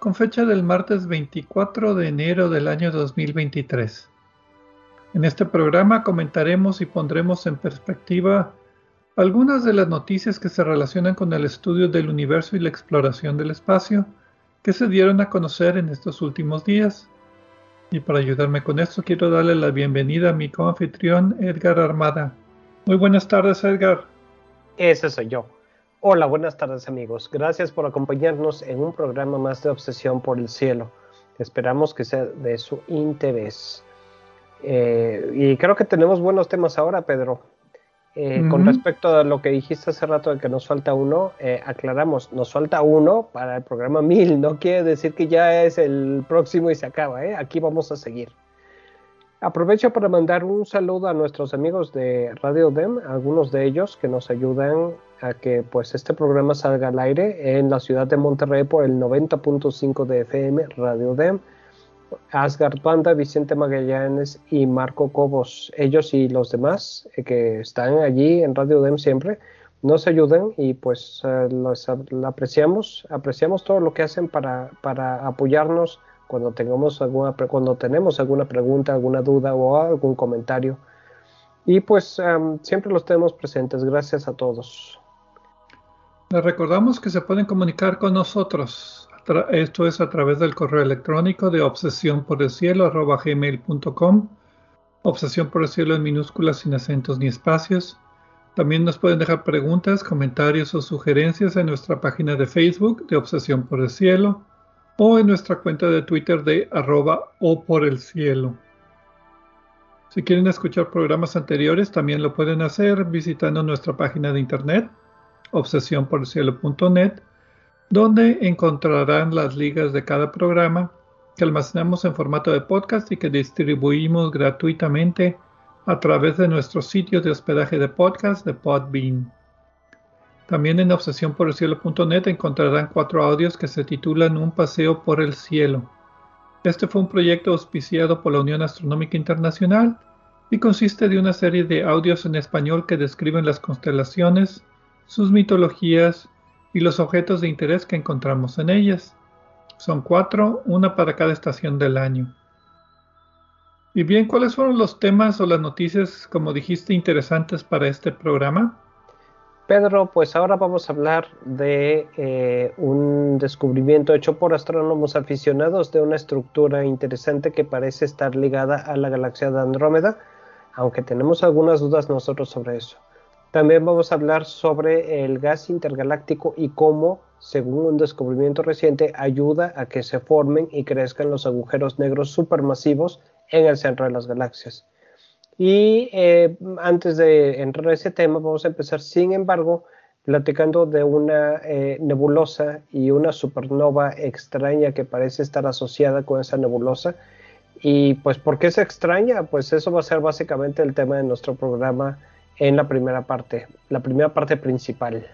con fecha del martes 24 de enero del año 2023. En este programa comentaremos y pondremos en perspectiva algunas de las noticias que se relacionan con el estudio del universo y la exploración del espacio que se dieron a conocer en estos últimos días. Y para ayudarme con esto quiero darle la bienvenida a mi coanfitrión Edgar Armada. Muy buenas tardes Edgar. Ese soy yo. Hola, buenas tardes amigos. Gracias por acompañarnos en un programa más de Obsesión por el Cielo. Esperamos que sea de su interés. Eh, y creo que tenemos buenos temas ahora, Pedro. Eh, con respecto a lo que dijiste hace rato de que nos falta uno, eh, aclaramos, nos falta uno para el programa 1000. No quiere decir que ya es el próximo y se acaba. Aquí vamos a seguir. Aprovecho para mandar un saludo a nuestros amigos de Radio DEM, algunos de ellos que nos ayudan a que pues este programa salga al aire en la ciudad de Monterrey por el 90.5 de FM Radio DEM. Asgard Banda, Vicente Magallanes y Marco Cobos, ellos y los demás eh, que están allí en Radio DEM siempre, nos ayudan y pues eh, los apreciamos, apreciamos todo lo que hacen para, para apoyarnos cuando tengamos alguna cuando tenemos alguna pregunta, alguna duda o algún comentario. Y pues siempre los tenemos presentes. Gracias a todos. Les recordamos que se pueden comunicar con nosotros. Esto es a través del correo electrónico de obsesión. Obsesión por el cielo en minúsculas sin acentos ni espacios. También nos pueden dejar preguntas, comentarios o sugerencias en nuestra página de Facebook de Obsesión por el Cielo o en nuestra cuenta de Twitter de arroba o por el cielo. Si quieren escuchar programas anteriores, también lo pueden hacer visitando nuestra página de internet, obsesionporelcielo.net, donde encontrarán las ligas de cada programa que almacenamos en formato de podcast y que distribuimos gratuitamente a través de nuestro sitio de hospedaje de podcast de Podbean. También en obsesiónporelcielo.net encontrarán cuatro audios que se titulan Un paseo por el cielo. Este fue un proyecto auspiciado por la Unión Astronómica Internacional y consiste de una serie de audios en español que describen las constelaciones, sus mitologías y los objetos de interés que encontramos en ellas. Son cuatro, una para cada estación del año. Y bien, ¿cuáles fueron los temas o las noticias, como dijiste, interesantes para este programa? Pedro, pues ahora vamos a hablar de eh, un descubrimiento hecho por astrónomos aficionados de una estructura interesante que parece estar ligada a la galaxia de Andrómeda, aunque tenemos algunas dudas nosotros sobre eso. También vamos a hablar sobre el gas intergaláctico y cómo, según un descubrimiento reciente, ayuda a que se formen y crezcan los agujeros negros supermasivos en el centro de las galaxias. Y eh, antes de entrar a ese tema, vamos a empezar, sin embargo, platicando de una eh, nebulosa y una supernova extraña que parece estar asociada con esa nebulosa. Y pues, ¿por qué es extraña? Pues eso va a ser básicamente el tema de nuestro programa en la primera parte, la primera parte principal.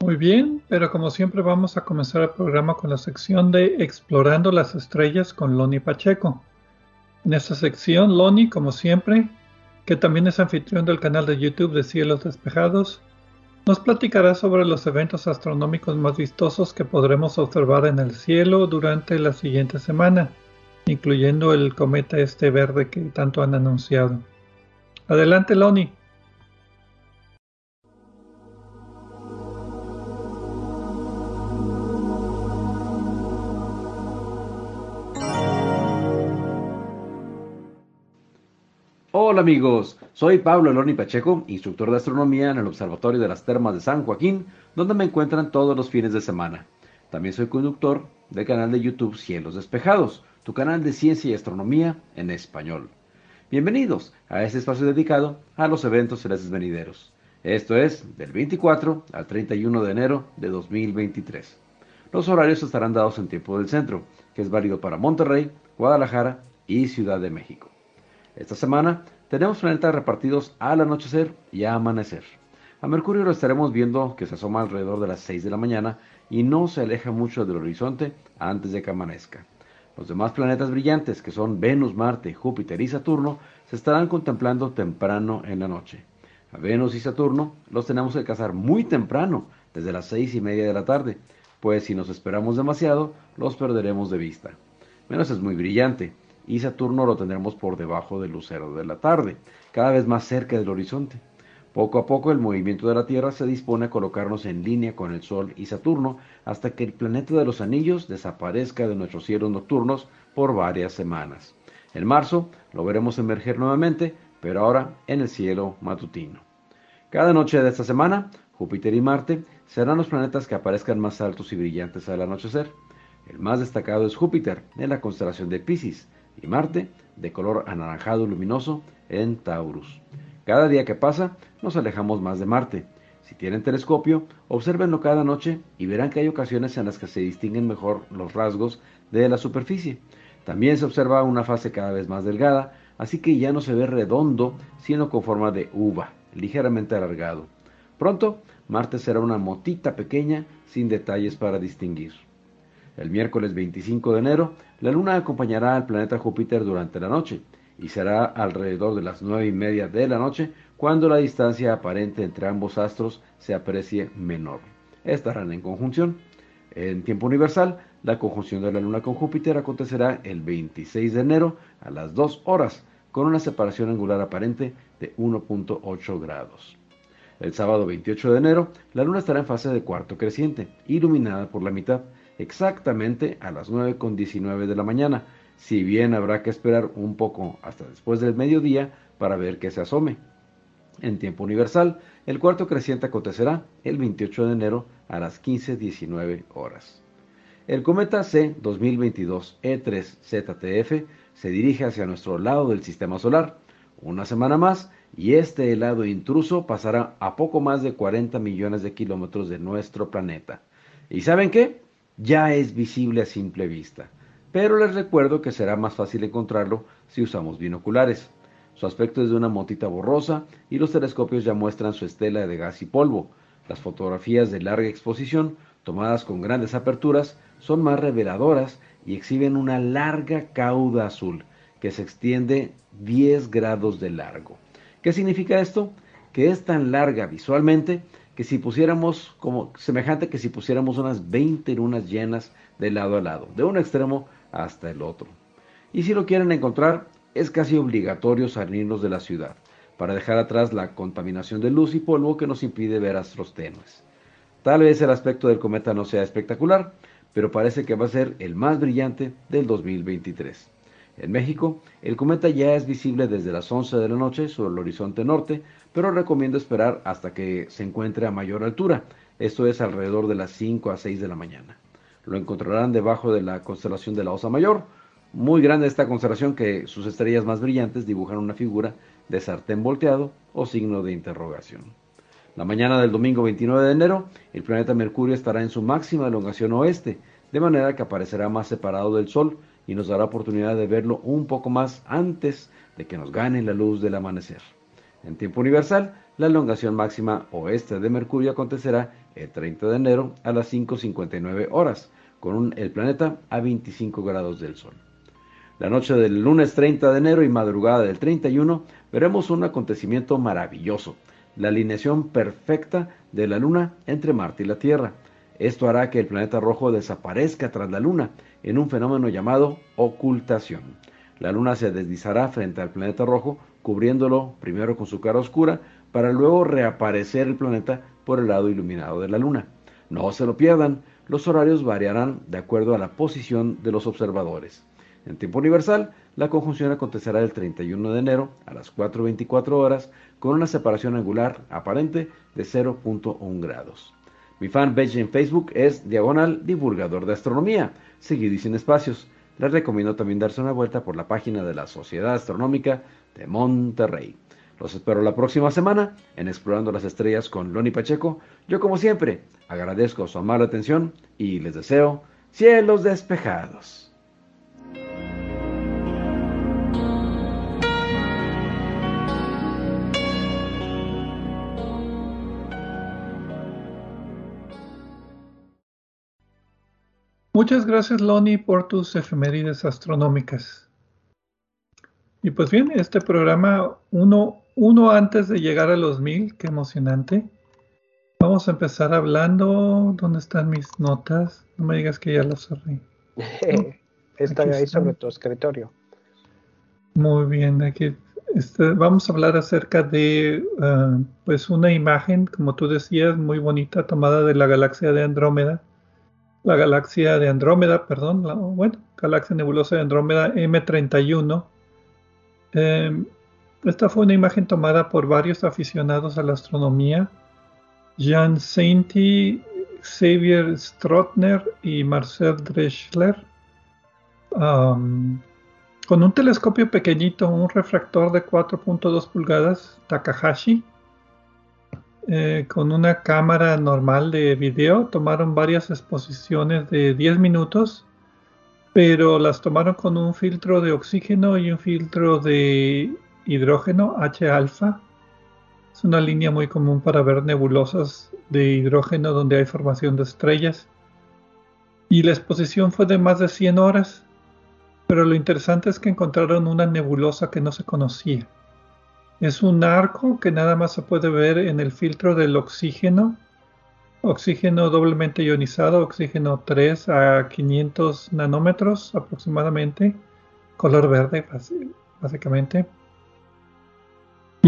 Muy bien, pero como siempre vamos a comenzar el programa con la sección de Explorando las Estrellas con Loni Pacheco. En esta sección, Loni, como siempre, que también es anfitrión del canal de YouTube de Cielos Despejados, nos platicará sobre los eventos astronómicos más vistosos que podremos observar en el cielo durante la siguiente semana, incluyendo el cometa este verde que tanto han anunciado. Adelante, Loni. Hola amigos, soy Pablo Loni Pacheco, instructor de astronomía en el Observatorio de las Termas de San Joaquín, donde me encuentran todos los fines de semana. También soy conductor del canal de YouTube Cielos Despejados, tu canal de ciencia y astronomía en español. Bienvenidos a este espacio dedicado a los eventos celestes venideros. Esto es del 24 al 31 de enero de 2023. Los horarios estarán dados en tiempo del centro, que es válido para Monterrey, Guadalajara y Ciudad de México. Esta semana tenemos planetas repartidos al anochecer y a amanecer. A Mercurio lo estaremos viendo que se asoma alrededor de las 6 de la mañana y no se aleja mucho del horizonte antes de que amanezca. Los demás planetas brillantes, que son Venus, Marte, Júpiter y Saturno, se estarán contemplando temprano en la noche. A Venus y Saturno los tenemos que cazar muy temprano, desde las seis y media de la tarde, pues si nos esperamos demasiado, los perderemos de vista. Venus es muy brillante, y Saturno lo tendremos por debajo del lucero de la tarde, cada vez más cerca del horizonte. Poco a poco el movimiento de la Tierra se dispone a colocarnos en línea con el Sol y Saturno hasta que el planeta de los anillos desaparezca de nuestros cielos nocturnos por varias semanas. En marzo lo veremos emerger nuevamente, pero ahora en el cielo matutino. Cada noche de esta semana, Júpiter y Marte serán los planetas que aparezcan más altos y brillantes al anochecer. El más destacado es Júpiter en la constelación de Pisces, y Marte, de color anaranjado luminoso, en Taurus. Cada día que pasa, nos alejamos más de Marte. Si tienen telescopio, observenlo cada noche y verán que hay ocasiones en las que se distinguen mejor los rasgos de la superficie. También se observa una fase cada vez más delgada, así que ya no se ve redondo, sino con forma de uva, ligeramente alargado. Pronto, Marte será una motita pequeña sin detalles para distinguir. El miércoles 25 de enero, la Luna acompañará al planeta Júpiter durante la noche y será alrededor de las nueve y media de la noche cuando la distancia aparente entre ambos astros se aprecie menor. Estarán en conjunción. En tiempo universal, la conjunción de la Luna con Júpiter acontecerá el 26 de enero a las 2 horas, con una separación angular aparente de 1.8 grados. El sábado 28 de enero, la Luna estará en fase de cuarto creciente, iluminada por la mitad, exactamente a las 9.19 de la mañana, si bien habrá que esperar un poco hasta después del mediodía para ver que se asome. En tiempo universal, el cuarto creciente acontecerá el 28 de enero a las 15.19 horas. El cometa C 2022 E3 ZTF se dirige hacia nuestro lado del sistema solar. Una semana más y este helado intruso pasará a poco más de 40 millones de kilómetros de nuestro planeta. ¿Y saben qué? ya es visible a simple vista, pero les recuerdo que será más fácil encontrarlo si usamos binoculares. Su aspecto es de una motita borrosa y los telescopios ya muestran su estela de gas y polvo. Las fotografías de larga exposición, tomadas con grandes aperturas, son más reveladoras y exhiben una larga cauda azul que se extiende 10 grados de largo. ¿Qué significa esto? Que es tan larga visualmente que si pusiéramos como semejante que si pusiéramos unas 20 lunas llenas de lado a lado, de un extremo hasta el otro. Y si lo quieren encontrar, es casi obligatorio salirnos de la ciudad para dejar atrás la contaminación de luz y polvo que nos impide ver astros tenues. Tal vez el aspecto del cometa no sea espectacular, pero parece que va a ser el más brillante del 2023. En México, el cometa ya es visible desde las 11 de la noche sobre el horizonte norte, pero recomiendo esperar hasta que se encuentre a mayor altura, esto es alrededor de las 5 a 6 de la mañana. Lo encontrarán debajo de la constelación de la Osa Mayor, muy grande esta constelación que sus estrellas más brillantes dibujan una figura de sartén volteado o signo de interrogación. La mañana del domingo 29 de enero, el planeta Mercurio estará en su máxima elongación oeste, de manera que aparecerá más separado del Sol, y nos dará oportunidad de verlo un poco más antes de que nos gane la luz del amanecer. En tiempo universal, la elongación máxima oeste de Mercurio acontecerá el 30 de enero a las 5.59 horas, con el planeta a 25 grados del Sol. La noche del lunes 30 de enero y madrugada del 31 veremos un acontecimiento maravilloso, la alineación perfecta de la Luna entre Marte y la Tierra. Esto hará que el planeta rojo desaparezca tras la Luna en un fenómeno llamado ocultación. La luna se deslizará frente al planeta rojo, cubriéndolo primero con su cara oscura, para luego reaparecer el planeta por el lado iluminado de la luna. No se lo pierdan, los horarios variarán de acuerdo a la posición de los observadores. En tiempo universal, la conjunción acontecerá el 31 de enero a las 4.24 horas con una separación angular aparente de 0.1 grados. Mi fanpage en Facebook es Diagonal Divulgador de Astronomía, seguido y sin espacios. Les recomiendo también darse una vuelta por la página de la Sociedad Astronómica de Monterrey. Los espero la próxima semana en Explorando las Estrellas con Loni Pacheco. Yo como siempre agradezco su amable atención y les deseo cielos despejados. Muchas gracias, Loni, por tus efemérides astronómicas. Y pues bien, este programa, uno, uno antes de llegar a los mil, qué emocionante. Vamos a empezar hablando. ¿Dónde están mis notas? No me digas que ya las cerré. están ahí sobre tu escritorio. Muy bien, aquí este, vamos a hablar acerca de ah, pues una imagen, como tú decías, muy bonita, tomada de la galaxia de Andrómeda la galaxia de Andrómeda, perdón, la, bueno, galaxia nebulosa de Andrómeda M31. Em, esta fue una imagen tomada por varios aficionados a la astronomía, Jan Sainty, Xavier Strottner y Marcel Dreschler, con un telescopio pequeñito, un refractor de 4.2 pulgadas Takahashi, eh, con una cámara normal de video. Tomaron varias exposiciones de 10 minutos, pero las tomaron con un filtro de oxígeno y un filtro de hidrógeno H-alfa. Es una línea muy común para ver nebulosas de hidrógeno donde hay formación de estrellas. Y la exposición fue de más de 100 horas, pero lo interesante es que encontraron una nebulosa que no se conocía. Es un arco que nada más se puede ver en el filtro del oxígeno. Oxígeno doblemente ionizado, oxígeno 3 a 500 nanómetros aproximadamente. Color verde, básicamente.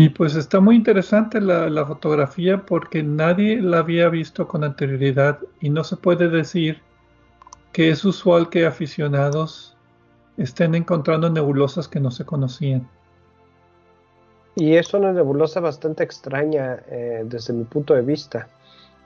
Y pues está muy interesante la, fotografía porque nadie la había visto con anterioridad y no se puede decir que es usual que aficionados estén encontrando nebulosas que no se conocían. Y es una nebulosa bastante extraña eh, desde mi punto de vista,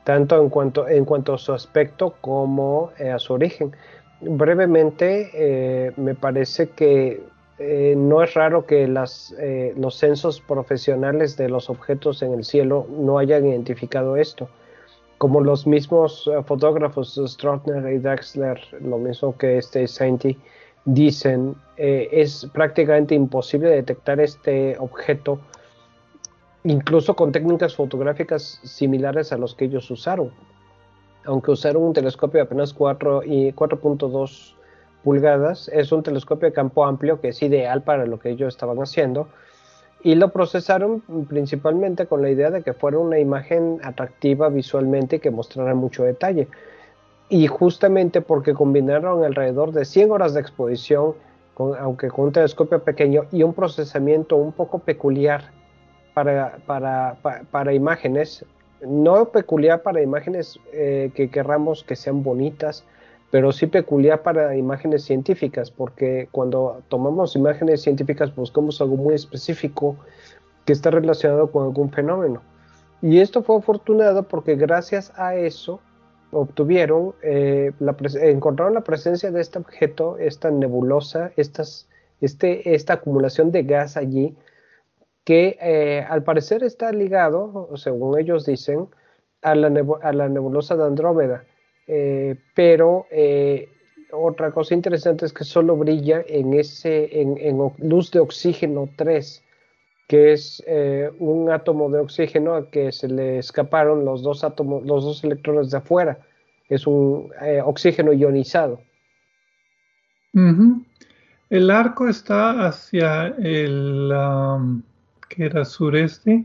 tanto en cuanto, en cuanto a su aspecto como eh, a su origen. Brevemente, eh, me parece que no es raro que las, los censos profesionales de los objetos en el cielo no hayan identificado esto. Como los mismos fotógrafos Stroutner y Drexler, lo mismo que este Sainty, dicen, eh, es prácticamente imposible detectar este objeto, incluso con técnicas fotográficas similares a los que ellos usaron. Aunque usaron un telescopio de apenas 4 y 4.2 pulgadas, es un telescopio de campo amplio que es ideal para lo que ellos estaban haciendo. Y lo procesaron principalmente con la idea de que fuera una imagen atractiva visualmente y que mostrara mucho detalle y justamente porque combinaron alrededor de 100 horas de exposición, aunque con un telescopio pequeño y un procesamiento un poco peculiar para, para, imágenes, no peculiar para imágenes eh, que querramos que sean bonitas, pero sí peculiar para imágenes científicas, porque cuando tomamos imágenes científicas buscamos algo muy específico que está relacionado con algún fenómeno. Y esto fue afortunado porque gracias a eso obtuvieron, eh, encontraron la presencia de este objeto, esta nebulosa, estas, este, esta acumulación de gas allí, que eh, al parecer está ligado, según ellos dicen, a la, a la nebulosa de Andrómeda. Eh, pero otra cosa interesante es que solo brilla en, ese, en, luz de oxígeno 3 que es eh, un átomo de oxígeno a que se le escaparon los dos átomos, los dos electrones de afuera. Es un eh, oxígeno ionizado. El arco está hacia el que era sureste,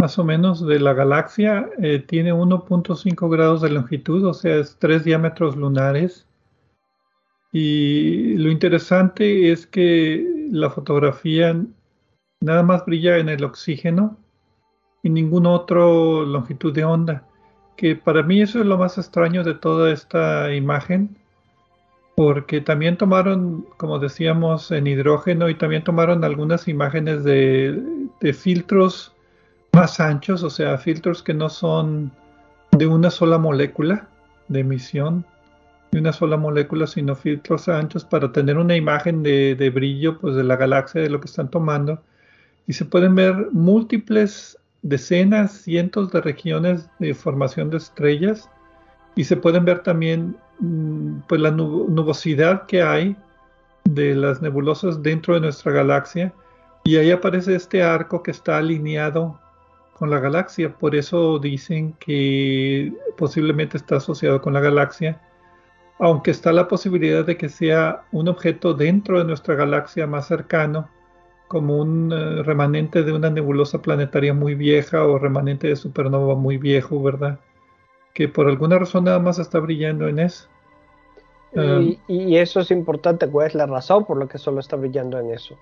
más o menos de la galaxia. Eh, tiene 1.5 grados de longitud, o sea, es tres diámetros lunares. Y lo interesante es que la fotografía Nada más brilla en el oxígeno y ningún otro longitud de onda. Que para mí eso es lo más extraño de toda esta imagen, porque también tomaron, como decíamos, en hidrógeno y también tomaron algunas imágenes de filtros más anchos, o sea, filtros que no son de una sola molécula de emisión, de una sola molécula, sino filtros anchos para tener una imagen de, brillo pues, de la galaxia, de lo que están tomando. Y se pueden ver múltiples decenas, cientos de regiones de formación de estrellas. Y se pueden ver también mm, pues, la nubosidad que hay de las nebulosas dentro de nuestra galaxia. Y ahí aparece este arco que está alineado con la galaxia, por eso dicen que posiblemente está asociado con la galaxia, aunque está la posibilidad de que sea un objeto dentro de nuestra galaxia más cercano, como un uh, remanente de una nebulosa planetaria muy vieja o remanente de supernova muy viejo, ¿verdad? Que por alguna razón nada más está brillando en eso. y, y, eso es importante, ¿cuál es la razón por la que solo está brillando en eso?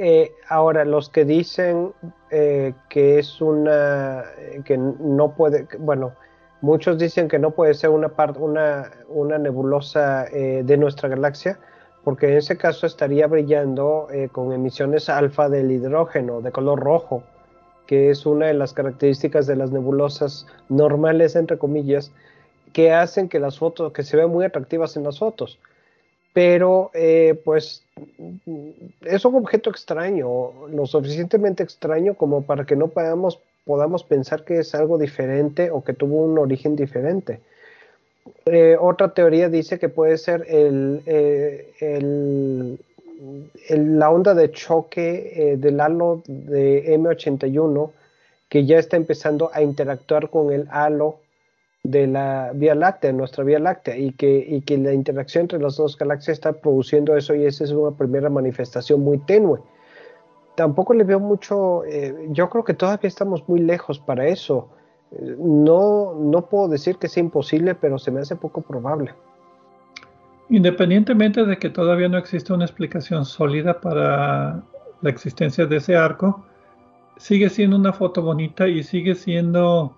Eh, ahora, los que dicen eh, que es una, que no puede, bueno, muchos dicen que no puede ser una, parte, una, una nebulosa eh, de nuestra galaxia, porque en ese caso estaría brillando con emisiones alfa del hidrógeno de color rojo, que es una de las características de las nebulosas normales, entre comillas, que hacen que las fotos, que se vean muy atractivas en las fotos pero eh, pues es un objeto extraño, lo suficientemente extraño como para que no podamos, podamos pensar que es algo diferente o que tuvo un origen diferente. Eh, otra teoría dice que puede ser el, eh, el, la onda de choque del halo de M81 que ya está empezando a interactuar con el halo de la Vía Láctea, nuestra Vía Láctea, y que, y que la interacción entre las dos galaxias está produciendo eso y esa es una primera manifestación muy tenue. Tampoco le veo mucho, eh, yo creo que todavía estamos muy lejos para eso. No, no puedo decir que sea imposible, pero se me hace poco probable. Independientemente de que todavía no existe una explicación sólida para la existencia de ese arco, sigue siendo una foto bonita y sigue siendo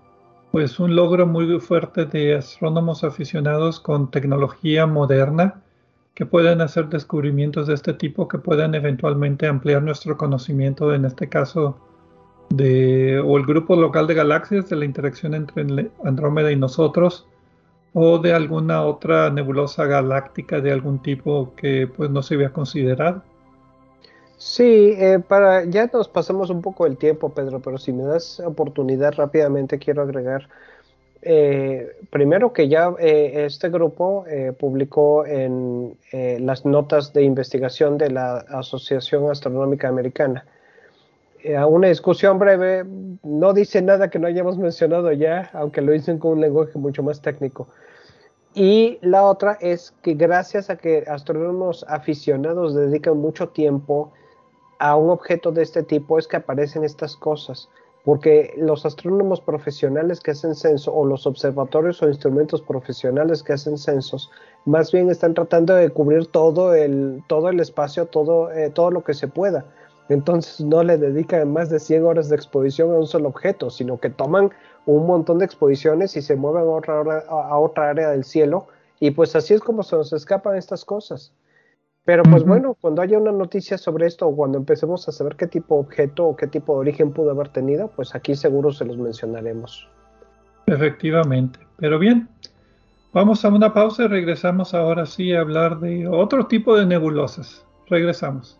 pues un logro muy fuerte de astrónomos aficionados con tecnología moderna que pueden hacer descubrimientos de este tipo que puedan eventualmente ampliar nuestro conocimiento, en este caso, de o el grupo local de galaxias, de la interacción entre Andrómeda y nosotros, o de alguna otra nebulosa galáctica de algún tipo que pues no se había considerado. Sí, eh, para ya nos pasamos un poco el tiempo, Pedro, pero si me das oportunidad rápidamente quiero agregar eh, primero que ya eh, este grupo publicó en las notas de investigación de la Asociación Astronómica Americana una discusión breve, no dice nada que no hayamos mencionado ya, aunque lo dicen con un lenguaje mucho más técnico. Y la otra es que gracias a que astrónomos aficionados dedican mucho tiempo a un objeto de este tipo es que aparecen estas cosas, porque los astrónomos profesionales que hacen censo o los observatorios o instrumentos profesionales que hacen censos, más bien están tratando de cubrir todo el, todo el espacio, todo, eh, todo lo que se pueda. Entonces no le dedican más de 100 horas de exposición a un solo objeto, sino que toman un montón de exposiciones y se mueven a otra, a otra área del cielo y pues así es como se nos escapan estas cosas. Pero pues bueno, cuando haya una noticia sobre esto o cuando empecemos a saber qué tipo de objeto o qué tipo de origen pudo haber tenido, pues aquí seguro se los mencionaremos. Efectivamente. Pero bien, vamos a una pausa y regresamos ahora sí a hablar de otro tipo de nebulosas. Regresamos.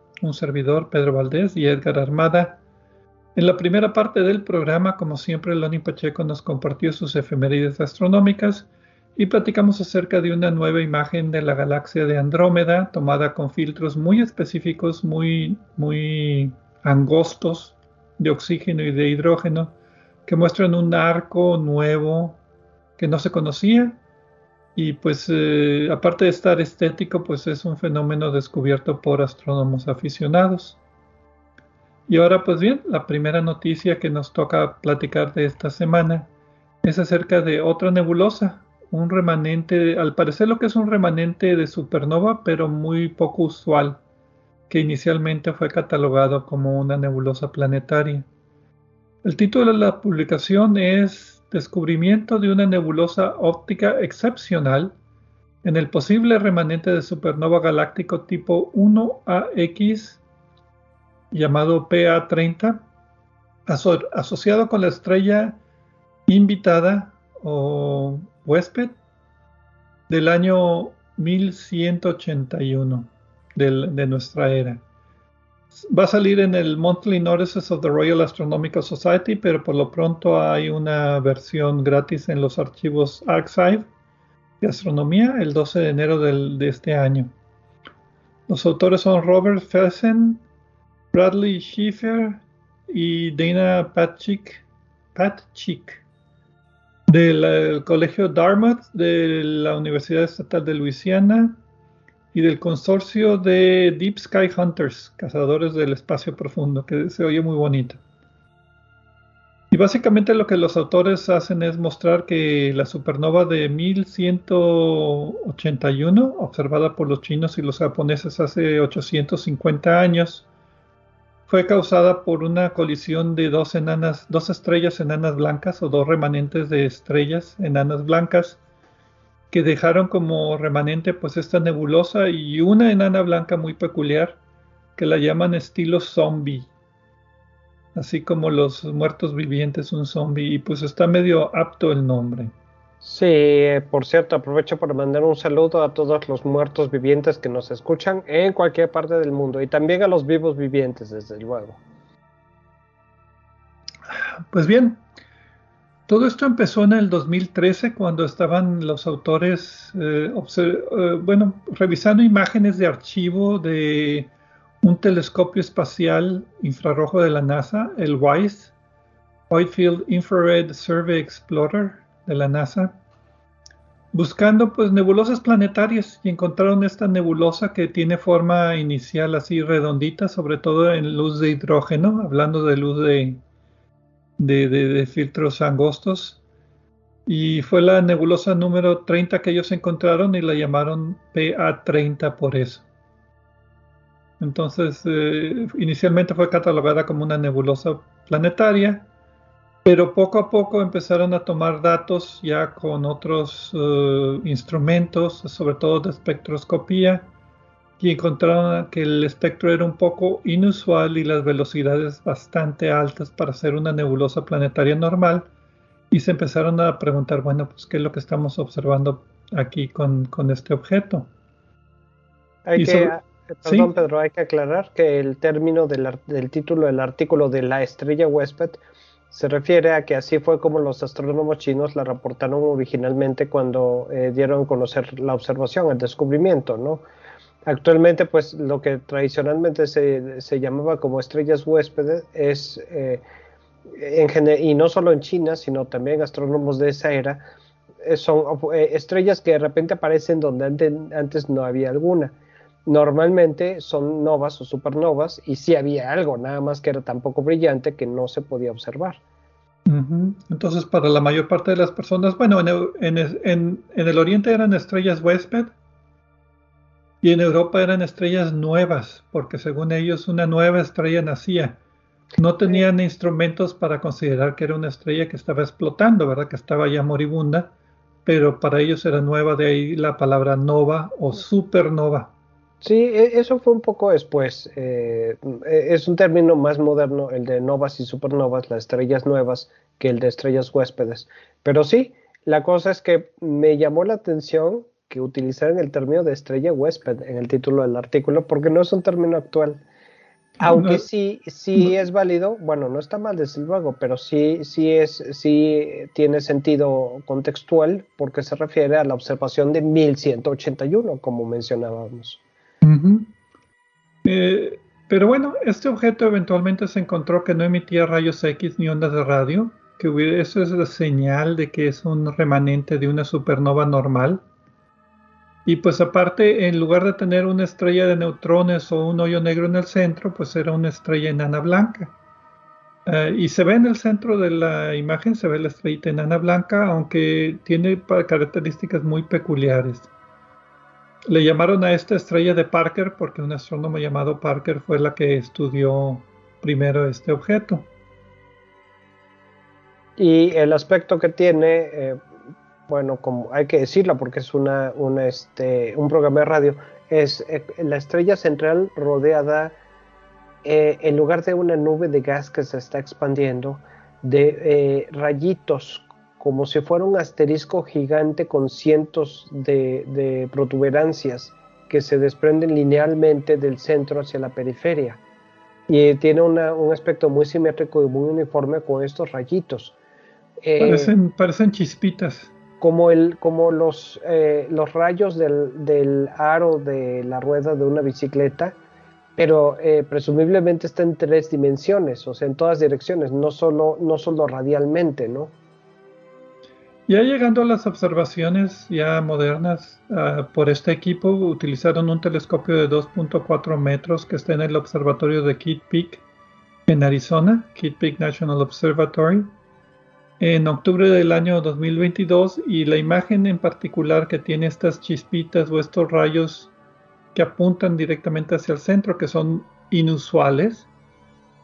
Un servidor, Pedro Valdés y Edgar Armada. En la primera parte del programa, como siempre, Loni Pacheco nos compartió sus efemérides astronómicas y platicamos acerca de una nueva imagen de la galaxia de Andrómeda, tomada con filtros muy específicos, muy, muy angostos de oxígeno y de hidrógeno, que muestran un arco nuevo que no se conocía y pues eh, aparte de estar estético, pues es un fenómeno descubierto por astrónomos aficionados. Y ahora pues bien, la primera noticia que nos toca platicar de esta semana es acerca de otra nebulosa, un remanente, al parecer lo que es un remanente de supernova, pero muy poco usual, que inicialmente fue catalogado como una nebulosa planetaria. El título de la publicación es descubrimiento de una nebulosa óptica excepcional en el posible remanente de supernova galáctico tipo 1AX llamado PA30, asociado con la estrella invitada o huésped del año 1181 de nuestra era. Va a salir en el Monthly Notices of the Royal Astronomical Society, pero por lo pronto hay una versión gratis en los archivos Archive de Astronomía el 12 de enero de este año. Los autores son Robert Felsen, Bradley Schiffer y Dana Patchik, Patchik del Colegio Dartmouth de la Universidad Estatal de Luisiana y del consorcio de Deep Sky Hunters, cazadores del espacio profundo, que se oye muy bonito. Y básicamente lo que los autores hacen es mostrar que la supernova de 1181, observada por los chinos y los japoneses hace 850 años, fue causada por una colisión de dos dos estrellas enanas blancas o dos remanentes de estrellas enanas blancas que dejaron como remanente pues esta nebulosa y una enana blanca muy peculiar que la llaman estilo zombie. Así como los muertos vivientes un zombie y pues está medio apto el nombre. Sí, por cierto, aprovecho para mandar un saludo a todos los muertos vivientes que nos escuchan en cualquier parte del mundo y también a los vivos vivientes, desde luego. Pues bien, todo esto empezó en el 2013 cuando estaban los autores, eh, eh, revisando imágenes de archivo de un telescopio espacial infrarrojo de la NASA, el WISE, Whitefield Infrared Survey Explorer de la NASA, buscando pues nebulosas planetarias y encontraron esta nebulosa que tiene forma inicial así redondita, sobre todo en luz de hidrógeno, hablando de luz de de, filtros angostos y fue la nebulosa número 30 que ellos encontraron y la llamaron PA30 por eso. Entonces, eh, inicialmente fue catalogada como una nebulosa planetaria, pero poco a poco empezaron a tomar datos ya con otros eh, instrumentos, sobre todo de espectroscopía, y encontraron que el espectro era un poco inusual y las velocidades bastante altas para ser una nebulosa planetaria normal. Y se empezaron a preguntar, bueno, pues qué es lo que estamos observando aquí con, este objeto. Hay que, ah, perdón, Pedro, hay que aclarar que el término del, título del artículo de la estrella huésped se refiere a que así fue como los astrónomos chinos la reportaron originalmente cuando eh, dieron a conocer la observación, el descubrimiento, ¿no? Actualmente, pues lo que tradicionalmente se, se llamaba como estrellas huéspedes es, eh, en y no solo en China, sino también astrónomos de esa era, eh, son eh, estrellas que de repente aparecen donde antes, antes, no había alguna. Normalmente son novas o supernovas y sí había algo, nada más que era tan poco brillante que no se podía observar. Entonces, para la mayor parte de las personas, bueno, en el, en, en el oriente eran estrellas huésped Y en Europa eran estrellas nuevas, porque según ellos una nueva estrella nacía. No tenían instrumentos para considerar que era una estrella que estaba explotando, ¿verdad? Que estaba ya moribunda, pero para ellos era nueva, de ahí la palabra nova o supernova. Sí, e, eso fue un poco después. Eh, e, es un término más moderno, el de novas y supernovas, las estrellas nuevas, que el de estrellas huéspedes. Pero sí, la cosa es que me llamó la atención que utilizaran el término de estrella huésped en el título del artículo, porque no es un término actual. Aunque sí, sí es válido, bueno, no está mal desde luego, pero sí, sí es, sí tiene sentido contextual porque se refiere a la observación de 1181, como mencionábamos. Eh, pero bueno, este objeto eventualmente se encontró que no emitía rayos X ni ondas de radio, que eso es la señal de que es un remanente de una supernova normal. Y pues aparte, en lugar de tener una estrella de neutrones o un hoyo negro en el centro, pues era una estrella enana blanca. Eh, y se ve en el centro de la imagen, se ve la estrellita enana blanca, aunque tiene características muy peculiares. Le llamaron a esta estrella de Parker porque un astrónomo llamado Parker fue la que estudió primero este objeto. Y el aspecto que tiene, eh, bueno, como hay que decirlo porque es una, este, un programa de radio, es eh, la estrella central rodeada, eh, en lugar de una nube de gas que se está expandiendo, de rayitos, como si fuera un asterisco gigante con cientos de, protuberancias que se desprenden linealmente del centro hacia la periferia. Y tiene un aspecto muy simétrico y muy uniforme con estos rayitos. Eh, parecen, chispitas. Como, el, como los, eh, los rayos del, aro de la rueda de una bicicleta, pero eh, presumiblemente está en tres dimensiones, o sea, en todas direcciones, no solo, no solo radialmente, ¿no? Ya llegando a las observaciones ya modernas ah, por este equipo, utilizaron un telescopio de 2.4 metros que está en el observatorio de Kitt Peak en Arizona, Kitt Peak National Observatory, en octubre del año 2022 y la imagen en particular que tiene estas chispitas o estos rayos que apuntan directamente hacia el centro, que son inusuales,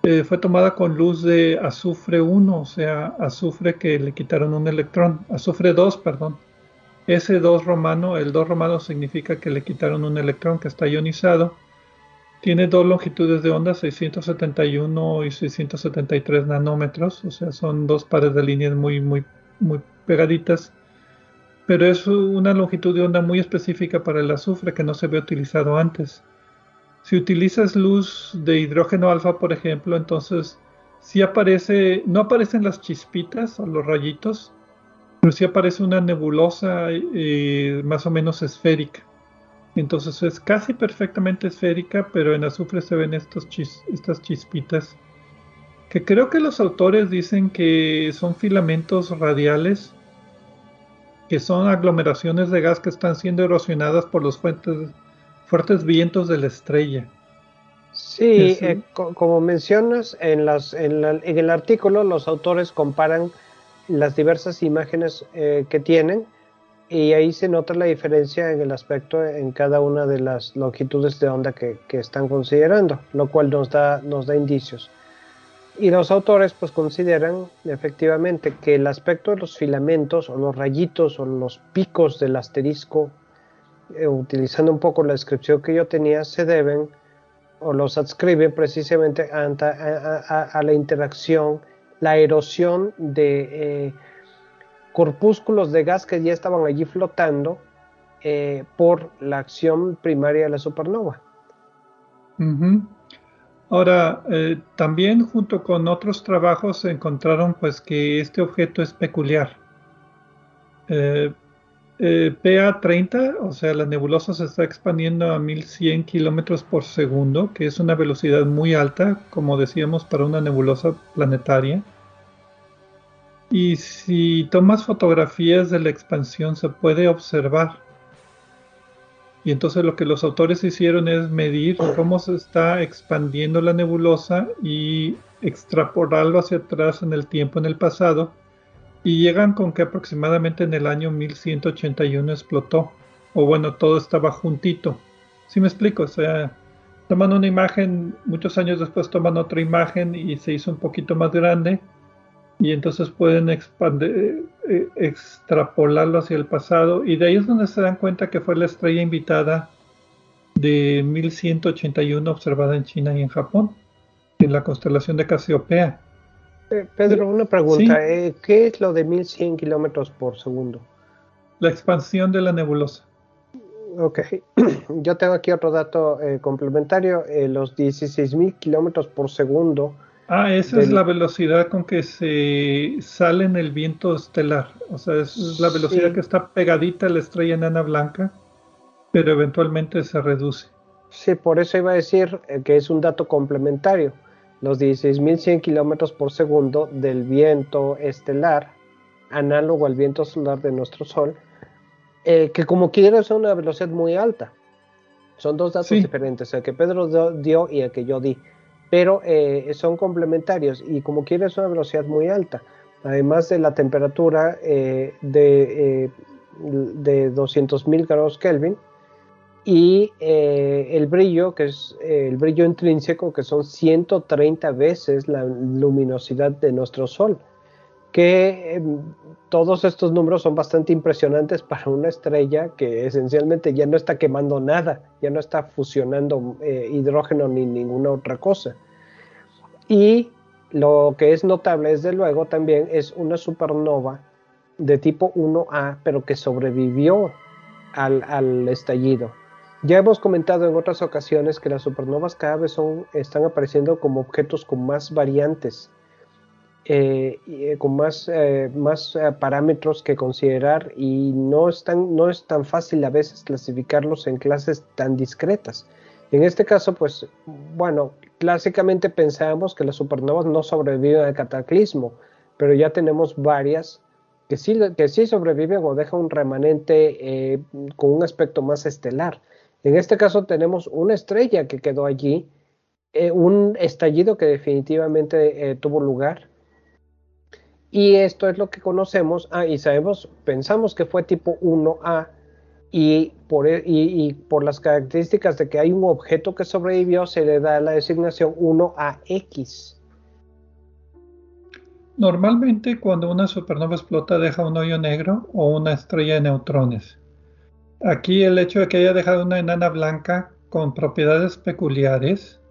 eh, fue tomada con luz de azufre 1, o sea, azufre que le quitaron un electrón, azufre 2, perdón. Ese 2 romano, el 2 romano significa que le quitaron un electrón que está ionizado tiene dos longitudes de onda, 671 y 673 nanómetros, o sea, son dos pares de líneas muy, muy, muy pegaditas. Pero es una longitud de onda muy específica para el azufre que no se había utilizado antes. Si utilizas luz de hidrógeno alfa, por ejemplo, entonces sí aparece, no aparecen las chispitas o los rayitos, pero sí aparece una nebulosa eh, más o menos esférica. Entonces es casi perfectamente esférica, pero en azufre se ven estos estas chispitas que creo que los autores dicen que son filamentos radiales, que son aglomeraciones de gas que están siendo erosionadas por los fuertes vientos de la estrella. Sí, eh, como mencionas, en, las, en, el artículo los autores comparan las diversas imágenes eh, que tienen y ahí se nota la diferencia en el aspecto en cada una de las longitudes de onda que, están considerando, lo cual nos da, nos da indicios. Y los autores pues consideran efectivamente que el aspecto de los filamentos o los rayitos o los picos del asterisco, eh, utilizando un poco la descripción que yo tenía, se deben o los adscriben precisamente a, la interacción, la erosión de... Eh, corpúsculos de gas que ya estaban allí flotando eh, por la acción primaria de la supernova. Ahora, eh, también junto con otros trabajos se encontraron pues que este objeto es peculiar. Eh, PA30, o sea, la nebulosa se está expandiendo a 1100 kilómetros por segundo, que es una velocidad muy alta, como decíamos, para una nebulosa planetaria. Y si tomas fotografías de la expansión se puede observar. Y entonces lo que los autores hicieron es medir cómo se está expandiendo la nebulosa y extrapolarlo hacia atrás en el tiempo, en el pasado. Y llegan con que aproximadamente en el año 1181 explotó. O bueno, todo estaba juntito. Si me explico, o sea, toman una imagen, muchos años después toman otra imagen y se hizo un poquito más grande y entonces pueden expandir, eh, extrapolarlo hacia el pasado y de ahí es donde se dan cuenta que fue la estrella invitada de 1181 observada en China y en Japón, en la constelación de Casiopea. Eh, Pedro, una pregunta, eh, ¿qué es lo de 1100 kilómetros por segundo? La expansión de la nebulosa. Ok, yo tengo aquí otro dato complementario, los 16.000 kilómetros por segundo Ah, esa es la velocidad con que se sale en el viento estelar. O sea, es la velocidad que está pegadita a la estrella enana blanca, pero eventualmente se reduce. Sí, por eso iba a decir eh, que es un dato complementario. Los 16.100 kilómetros por segundo del viento estelar, análogo al viento solar de nuestro Sol, eh, que como quiera es una velocidad muy alta. Son dos datos diferentes, el que Pedro dio y el que yo di pero eh, son complementarios y como quieres una velocidad muy alta, además de la temperatura eh, de, eh, de 200.000 grados Kelvin y el brillo, que es el brillo intrínseco, que son 130 veces la luminosidad de nuestro Sol que todos estos números son bastante impresionantes para una estrella que esencialmente ya no está quemando nada, ya no está fusionando eh, hidrógeno ni ninguna otra cosa. Y lo que es notable, desde luego, también es una supernova de tipo 1A, pero que sobrevivió al, al estallido. Ya hemos comentado en otras ocasiones que las supernovas cada vez son, están apareciendo como objetos con más variantes eh, eh, con más, eh, más parámetros que considerar y no es, tan, no es tan fácil a veces clasificarlos en clases tan discretas. En este caso, pues, bueno, clásicamente pensábamos que las supernovas no sobreviven al cataclismo, pero ya tenemos varias que sí, que sí sobreviven o dejan un remanente con un aspecto más estelar. En este caso tenemos una estrella que quedó allí, un estallido que definitivamente tuvo lugar, y esto es lo que conocemos, ah, y sabemos, pensamos que fue tipo 1A, y por, e, y, por las características de que hay un objeto que sobrevivió, se le da la designación 1AX. Normalmente cuando una supernova explota deja un hoyo negro o una estrella de neutrones. Aquí el hecho de que haya dejado una enana blanca con propiedades peculiares,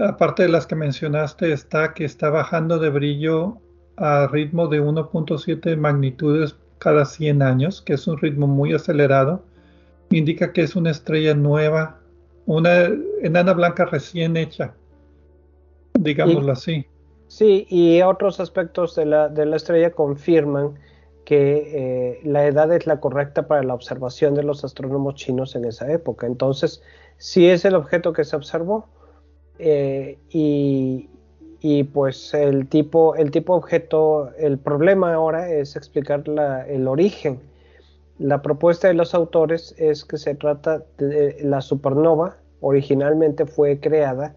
aparte de las que mencionaste, está que está bajando de brillo a ritmo de 1.7 magnitudes cada 100 años, que es un ritmo muy acelerado, indica que es una estrella nueva, una enana blanca recién hecha, digámoslo así. Sí, y otros aspectos de la, de la estrella confirman que eh, la edad es la correcta para la observación de los astrónomos chinos en esa época. Entonces, sí es el objeto que se observó eh, y, y pues el tipo, el tipo objeto, el problema ahora es explicar el origen. La propuesta de los autores es que se trata de la supernova, originalmente fue creada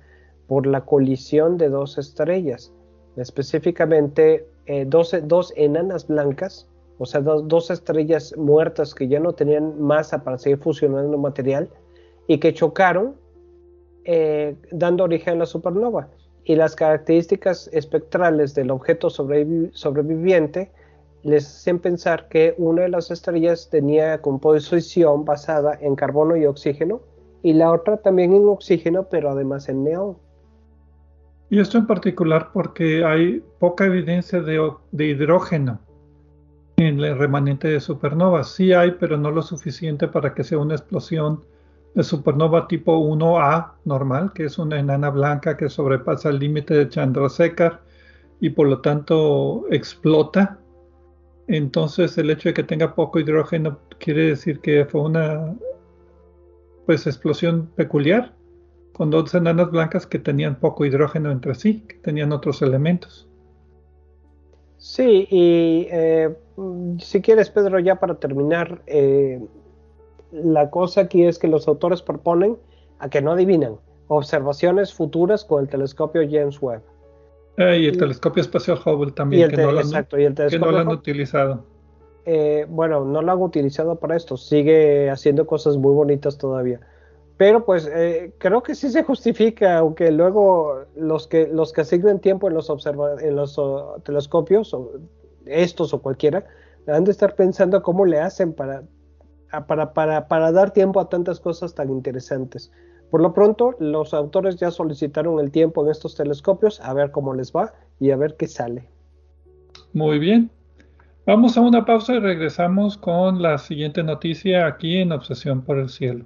por la colisión de dos estrellas, específicamente eh, dos, enanas blancas, o sea, dos, estrellas muertas que ya no tenían masa para seguir fusionando material y que chocaron, eh, dando origen a la supernova y las características espectrales del objeto sobreviviente les hacen pensar que una de las estrellas tenía composición basada en carbono y oxígeno y la otra también en oxígeno pero además en neón. Y esto en particular porque hay poca evidencia de, de hidrógeno en el remanente de supernovas. Sí hay, pero no lo suficiente para que sea una explosión de supernova tipo 1A normal, que es una enana blanca que sobrepasa el límite de Chandrasekhar y por lo tanto explota. Entonces el hecho de que tenga poco hidrógeno quiere decir que fue una pues explosión peculiar con dos enanas blancas que tenían poco hidrógeno entre sí, que tenían otros elementos. Sí, y eh, si quieres, Pedro, ya para terminar, eh, la cosa aquí es que los autores proponen a que no adivinan observaciones futuras con el telescopio James Webb. Eh, y el telescopio espacial Hubble también, que, no lo, exacto, y el telescopio han utilizado. Eh, bueno, no lo han utilizado para esto, sigue haciendo cosas muy bonitas todavía. pero pues eh, creo que sí se justifica, aunque luego los que los que asignan tiempo en los en los telescopios, o estos o cualquiera, han de estar pensando cómo le hacen para, para, dar tiempo a tantas cosas tan interesantes. Por lo pronto, los autores ya solicitaron el tiempo en estos telescopios, a ver cómo les va y a ver qué sale. Muy bien. Vamos a una pausa y regresamos con la siguiente noticia aquí en Obsesión por el Cielo.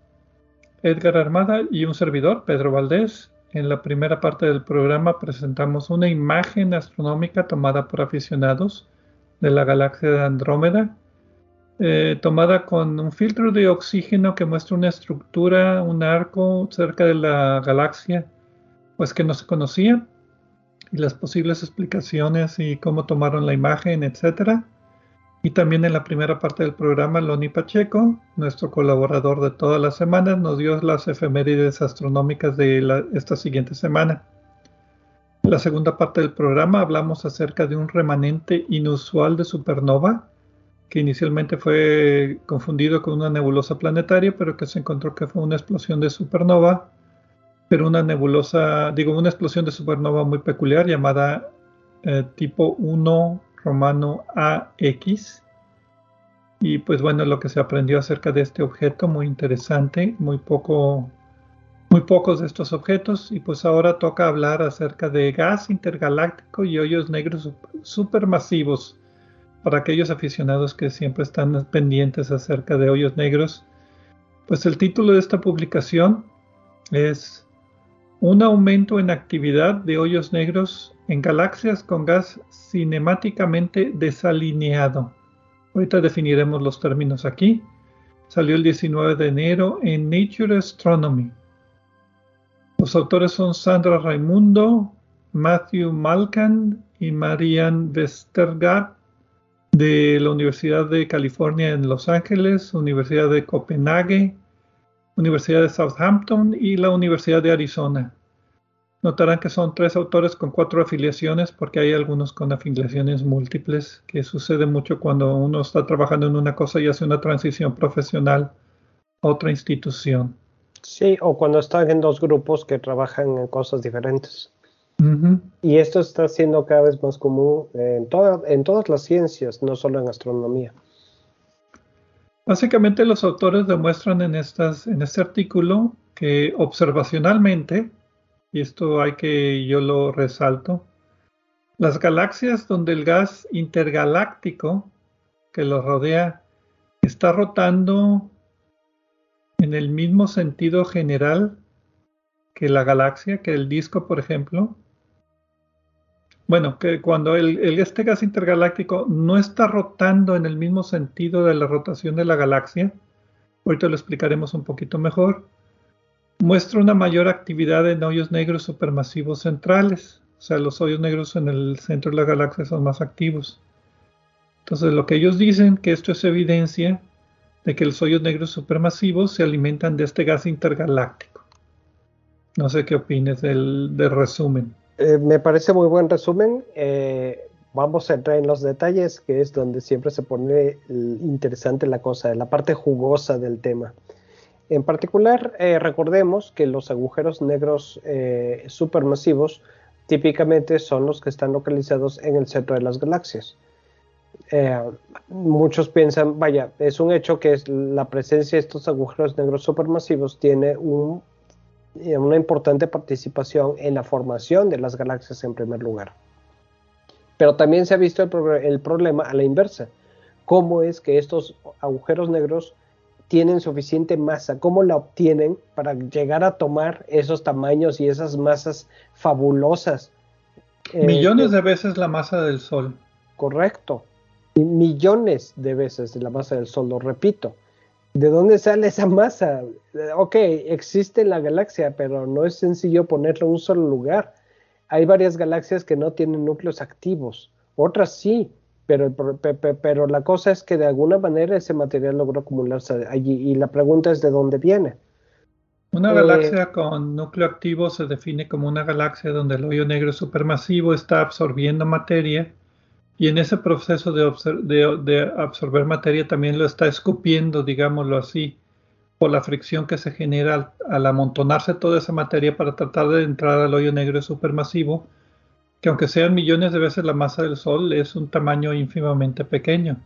Edgar Armada y un servidor, Pedro Valdés. En la primera parte del programa presentamos una imagen astronómica tomada por aficionados de la galaxia de Andrómeda, eh, tomada con un filtro de oxígeno que muestra una estructura, un arco cerca de la galaxia, pues que no se conocía, y las posibles explicaciones y cómo tomaron la imagen, etcétera. Y también en la primera parte del programa, Loni Pacheco, nuestro colaborador de todas las semanas, nos dio las efemérides astronómicas de esta siguiente semana. En la segunda parte del programa hablamos acerca de un remanente inusual de supernova, que inicialmente fue confundido con una nebulosa planetaria, pero que se encontró que fue una explosión de supernova, pero una nebulosa, digo, una explosión de supernova muy peculiar llamada eh, tipo 1 romano AX. Y pues bueno, lo que se aprendió acerca de este objeto, muy interesante, muy poco, muy pocos de estos objetos. Y pues ahora toca hablar acerca de gas intergaláctico y hoyos negros supermasivos. Para aquellos aficionados que siempre están pendientes acerca de hoyos negros, pues el título de esta publicación es Un aumento en actividad de hoyos negros en galaxias con gas cinemáticamente desalineado. Ahorita definiremos los términos aquí. Salió el 19 de enero en Nature Astronomy. Los autores son Sandra Raimundo, Matthew Malkan y Marianne Westergaard de la Universidad de California en Los Ángeles, Universidad de Copenhague, Universidad de Southampton y la Universidad de Arizona. Notarán que son tres autores con cuatro afiliaciones porque hay algunos con afiliaciones múltiples, que sucede mucho cuando uno está trabajando en una cosa y hace una transición profesional a otra institución. Sí, o cuando están en dos grupos que trabajan en cosas diferentes. Y esto está siendo cada vez más común en, en todas las ciencias, no solo en astronomía. Básicamente los autores demuestran en, estas, en este artículo que observacionalmente y esto hay que yo lo resalto, las galaxias donde el gas intergaláctico que lo rodea está rotando en el mismo sentido general que la galaxia, que el disco, por ejemplo, bueno, que cuando el, este gas intergaláctico no está rotando en el mismo sentido de la rotación de la galaxia, ahorita lo explicaremos un poquito mejor, muestra una mayor actividad en hoyos negros supermasivos centrales. O sea, los hoyos negros en el centro de la galaxia son más activos. Entonces, lo que ellos dicen que esto es evidencia de que los hoyos negros supermasivos se alimentan de este gas intergaláctico. No sé qué opines del, resumen. Eh, me parece muy buen resumen. Eh, vamos a entrar en los detalles, que es donde siempre se pone interesante la cosa, la parte jugosa del tema. En particular, eh, recordemos que los agujeros negros eh, supermasivos típicamente son los que están localizados en el centro de las galaxias. Eh, muchos piensan, vaya, es un hecho que la presencia de estos agujeros negros supermasivos tiene una importante participación en la formación de las galaxias en primer lugar. Pero también se ha visto el problema a la inversa. ¿Cómo es que estos agujeros negros tienen suficiente masa, cómo la obtienen para llegar a tomar esos tamaños y esas masas fabulosas. Eh, millones de veces la masa del Sol. Correcto. millones de veces la masa del Sol, lo repito. ¿De dónde sale esa masa? Ok, existe en la galaxia, pero no es sencillo ponerlo en un solo lugar. Hay varias galaxias que no tienen núcleos activos, otras sí, pero, pero la cosa es que de alguna manera ese material logró acumularse allí y la pregunta es de dónde viene. Una galaxia eh, con núcleo activo se define como una galaxia donde el hoyo negro supermasivo está absorbiendo materia y en ese proceso de, de, absorber materia también lo está escupiendo, digámoslo así, por la fricción que se genera al, al amontonarse toda esa materia para tratar de entrar al hoyo negro supermasivo que aunque sean millones de veces la masa del Sol, es un tamaño ínfimamente pequeño.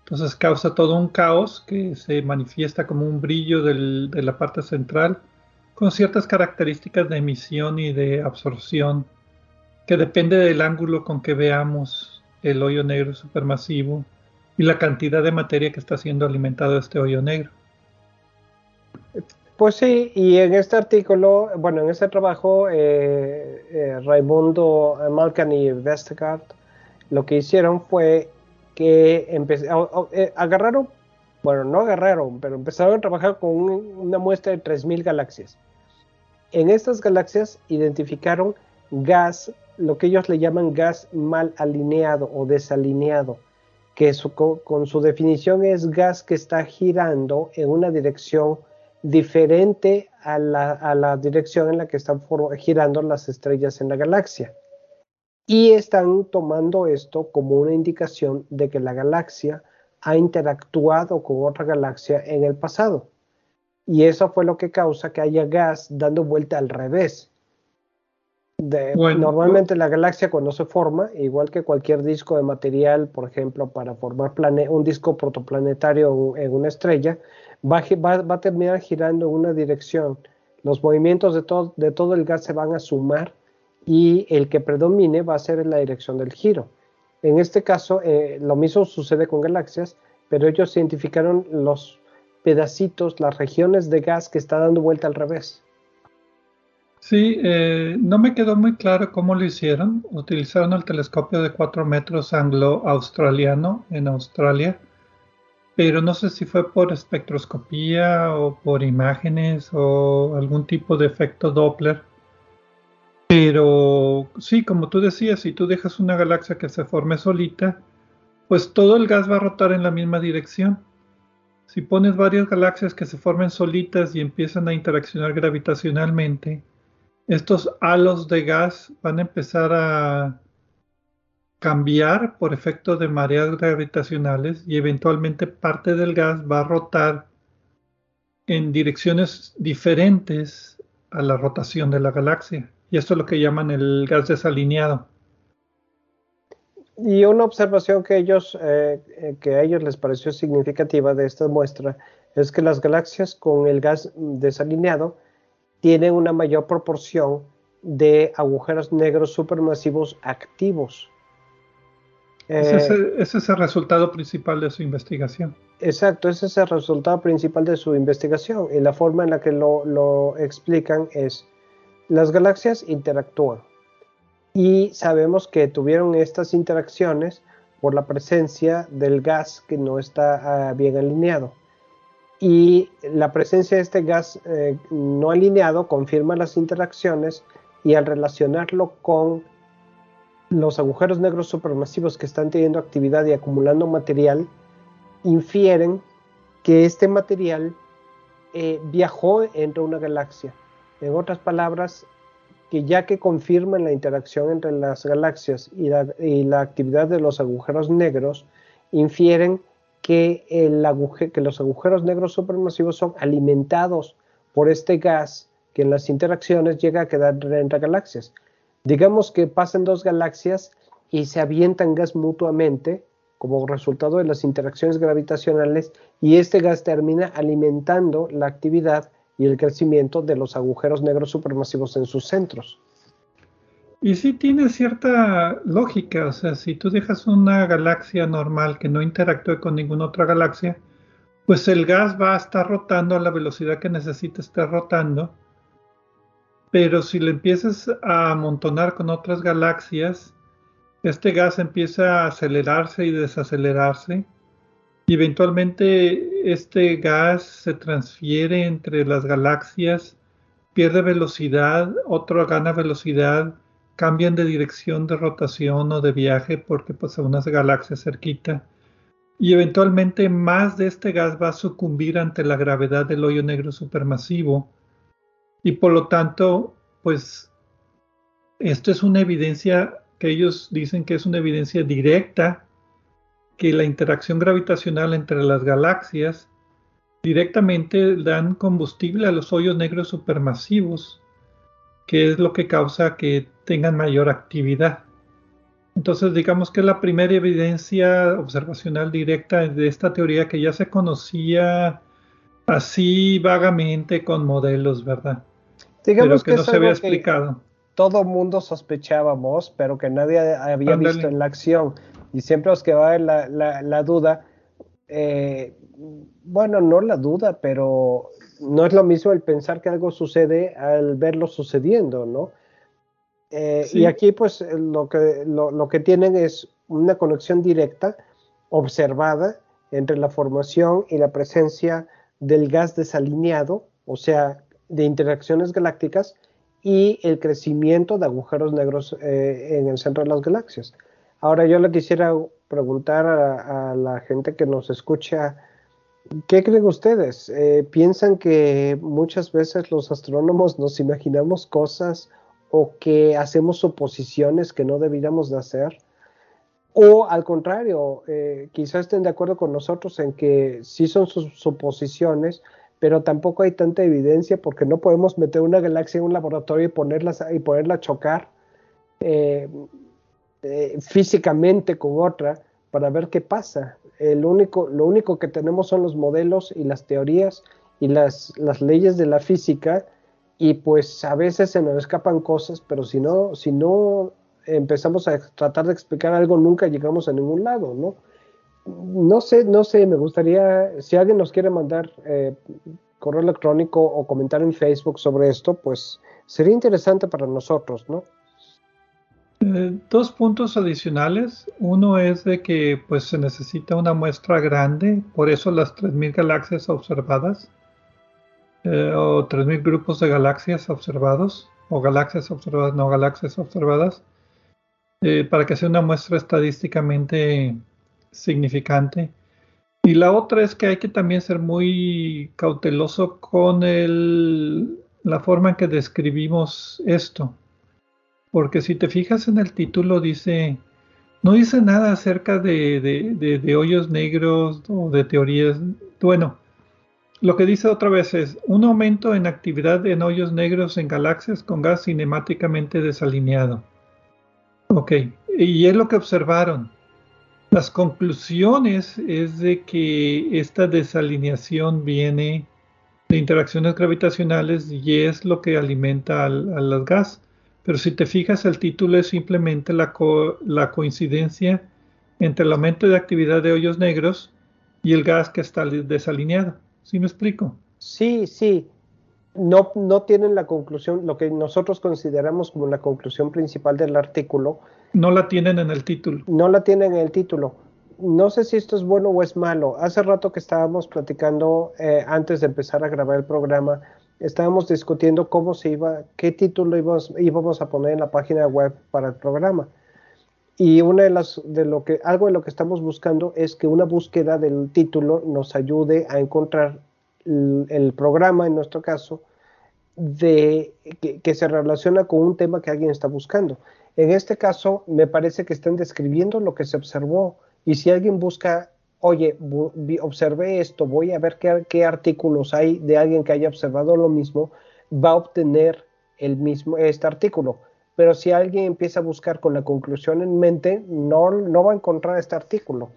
Entonces causa todo un caos que se manifiesta como un brillo de la parte central con ciertas características de emisión y de absorción que depende del ángulo con que veamos el hoyo negro supermasivo y la cantidad de materia que está siendo alimentado este hoyo negro. Pues sí, y en este artículo, bueno, en este trabajo, eh, eh, Raimundo Malkan y Vestergaard lo que hicieron fue que eh, agarraron, bueno, no agarraron, pero empezaron a trabajar con una muestra de 3.000 galaxias. En estas galaxias identificaron gas, lo que ellos le llaman gas mal alineado o desalineado, que con su definición es gas que está girando en una dirección diferente a la, dirección en la que están girando las estrellas en la galaxia. Y están tomando esto como una indicación de que la galaxia ha interactuado con otra galaxia en el pasado. Y eso fue lo que causa que haya gas dando vuelta al revés. normalmente la galaxia cuando se forma, igual que cualquier disco de material, por ejemplo, para formar un disco protoplanetario en una estrella, va, a terminar girando una dirección. Los movimientos de todo el gas se van a sumar y el que predomine va a ser en la dirección del giro. En este caso, eh, lo mismo sucede con galaxias, pero ellos identificaron los pedacitos, las regiones de gas que está dando vuelta al revés. Sí, eh, no me quedó muy claro cómo lo hicieron. Utilizaron el telescopio de 4 metros anglo-australiano en Australia pero no sé si fue por espectroscopía o por imágenes o algún tipo de efecto Doppler. Pero sí, como tú decías, si tú dejas una galaxia que se forme solita, pues todo el gas va a rotar en la misma dirección. Si pones varias galaxias que se formen solitas y empiezan a interaccionar gravitacionalmente, estos halos de gas van a empezar a cambiar por efecto de mareas gravitacionales y eventualmente parte del gas va a rotar en direcciones diferentes a la rotación de la galaxia. Y esto es lo que llaman el gas desalineado. Y una observación que, ellos, eh, eh, que a ellos les pareció significativa de esta muestra es que las galaxias con el gas desalineado tienen una mayor proporción de agujeros negros supermasivos activos. Ese, es el, resultado principal de su investigación. Exacto, ese es el resultado principal de su investigación y la forma en la que lo, explican es, las galaxias interactúan y sabemos que tuvieron estas interacciones por la presencia del gas que no está ah, bien alineado. Y la presencia de este gas eh, no alineado confirma las interacciones y al relacionarlo con los agujeros negros supermasivos que están teniendo actividad y acumulando material, infieren que este material eh, viajó entre una galaxia. En otras palabras, que ya que confirman la interacción entre las galaxias y la, actividad de los agujeros negros, infieren que, que los agujeros negros supermasivos son alimentados por este gas que en las interacciones llega a quedar entre galaxias. Digamos que pasan dos galaxias y se avientan gas mutuamente como resultado de las interacciones gravitacionales y este gas termina alimentando la actividad y el crecimiento de los agujeros negros supermasivos en sus centros. Y sí tiene cierta lógica, o sea, si tú dejas una galaxia normal que no interactúe con ninguna otra galaxia, pues el gas va a estar rotando a la velocidad que necesita estar rotando, pero si lo empiezas a amontonar con otras galaxias, este gas empieza a acelerarse y desacelerarse, y eventualmente este gas se transfiere entre las galaxias, pierde velocidad, otro gana velocidad, cambian de dirección de rotación o de viaje porque pues unas galaxias cerquita. Y eventualmente más de este gas va a sucumbir ante la gravedad del hoyo negro supermasivo y por lo tanto pues esto es una evidencia que ellos dicen que es una evidencia directa que la interacción gravitacional entre las galaxias directamente dan combustible a los hoyos negros supermasivos, que es lo que causa que tengan mayor actividad. Entonces, digamos que es la primera evidencia observacional directa de esta teoría que ya se conocía así vagamente con modelos, ¿verdad? Digamos que, no se había explicado. Todo mundo sospechábamos, pero que nadie había visto en la acción y siempre os quedaba la, la, duda, eh, bueno, no la duda, pero no es lo mismo el pensar que algo sucede al verlo sucediendo, ¿no? Eh, y aquí pues lo que, lo, que tienen es una conexión directa, observada, entre la formación y la presencia del gas desalineado, o sea, de interacciones galácticas, y el crecimiento de agujeros negros eh, en el centro de las galaxias. Ahora yo le quisiera preguntar a, la gente que nos escucha, ¿qué creen ustedes? Eh, ¿Piensan que muchas veces los astrónomos nos imaginamos cosas o que hacemos suposiciones que no debiéramos de hacer? O al contrario, eh, quizás estén de acuerdo con nosotros en que sí son sus suposiciones, pero tampoco hay tanta evidencia porque no podemos meter una galaxia en un laboratorio y, ponerla, y poderla chocar. Eh, eh, físicamente con otra para ver qué pasa. El único, lo único que tenemos son los modelos y las teorías y las, las leyes de la física y pues a veces se nos escapan cosas, pero si no, si no empezamos a tratar de explicar algo, nunca llegamos a ningún lado, ¿no? No sé, no sé, me gustaría, si alguien nos quiere mandar eh, correo electrónico o comentar en Facebook sobre esto, pues sería interesante para nosotros, ¿no? Eh, dos puntos adicionales. Uno es de que pues se necesita una muestra grande, por eso las 3.000 galaxias observadas, eh, o 3.000 grupos de galaxias observados, o galaxias observadas, no galaxias observadas, eh, para que sea una muestra estadísticamente significante. Y la otra es que hay que también ser muy cauteloso con el, la forma en que describimos esto porque si te fijas en el título dice, no dice nada acerca de, hoyos negros o de teorías. Bueno, lo que dice otra vez es un aumento en actividad en hoyos negros en galaxias con gas cinemáticamente desalineado. Ok, y es lo que observaron. Las conclusiones es de que esta desalineación viene de interacciones gravitacionales y es lo que alimenta al, al gas. Pero si te fijas, el título es simplemente la, coincidencia entre el aumento de actividad de hoyos negros y el gas que está desalineado. ¿Sí me explico? Sí, sí. no, no tienen la conclusión, lo que nosotros consideramos como la conclusión principal del artículo. No la tienen en el título. No la tienen en el título. No sé si esto es bueno o es malo. Hace rato que estábamos platicando, eh, antes de empezar a grabar el programa, estábamos discutiendo cómo se iba, qué título íbamos, íbamos a poner en la página web para el programa. Y una de las, de lo que, algo de lo que estamos buscando es que una búsqueda del título nos ayude a encontrar el, programa, en nuestro caso, de, que, se relaciona con un tema que alguien está buscando. En este caso, me parece que están describiendo lo que se observó. Y si alguien busca, oye, observé esto, voy a ver qué, qué, artículos hay de alguien que haya observado lo mismo, va a obtener el mismo, este artículo. Pero si alguien empieza a buscar con la conclusión en mente, no, no va a encontrar este artículo.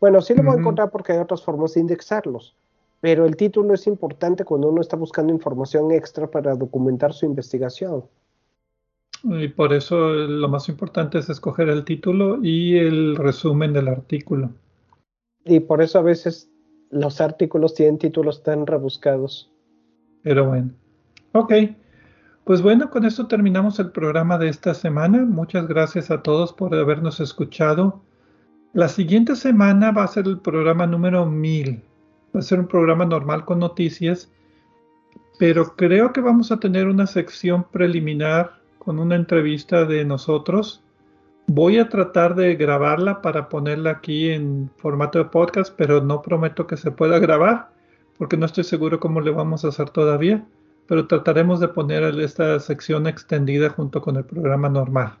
Bueno, sí lo va a encontrar porque hay otras formas de indexarlos pero el título es importante cuando uno está buscando información extra para documentar su investigación. Y por eso lo más importante es escoger el título y el resumen del artículo. Y por eso a veces los artículos tienen títulos tan rebuscados. Pero bueno. Ok. Pues bueno, con esto terminamos el programa de esta semana. Muchas gracias a todos por habernos escuchado. La siguiente semana va a ser el programa número 1000 va a ser un programa normal con noticias, pero creo que vamos a tener una sección preliminar con una entrevista de nosotros. Voy a tratar de grabarla para ponerla aquí en formato de podcast, pero no prometo que se pueda grabar porque no estoy seguro cómo le vamos a hacer todavía, pero trataremos de poner esta sección extendida junto con el programa normal.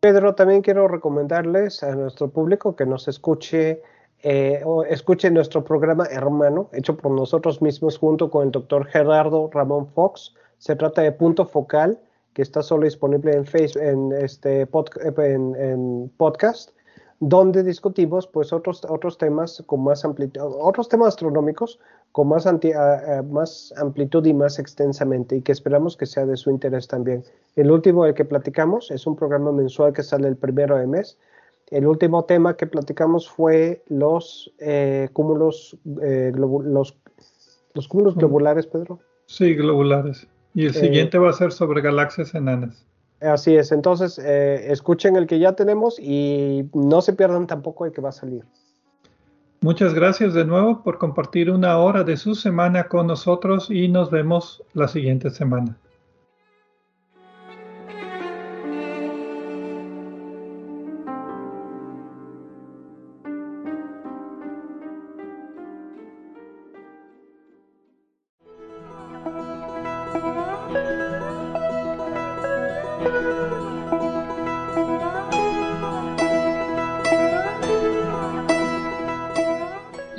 Pedro, también quiero recomendarles a nuestro público que nos escuche eh, escuchen nuestro programa hermano, hecho por nosotros mismos junto con el doctor Gerardo Ramón Fox. Se trata de Punto Focal, que está solo disponible en, Facebook, en, este en, podcast, donde discutimos pues otros, otros temas con más amplitud, otros temas astronómicos con más, más amplitud y más extensamente y que esperamos que sea de su interés también. El último del que platicamos es un programa mensual que sale el primero de mes el último tema que platicamos fue los eh, cúmulos, eh, los, los, cúmulos globulares, Pedro. Sí, globulares. Y el siguiente va a ser sobre galaxias enanas. Así es, entonces eh, escuchen el que ya tenemos y no se pierdan tampoco el que va a salir. Muchas gracias de nuevo por compartir una hora de su semana con nosotros y nos vemos la siguiente semana.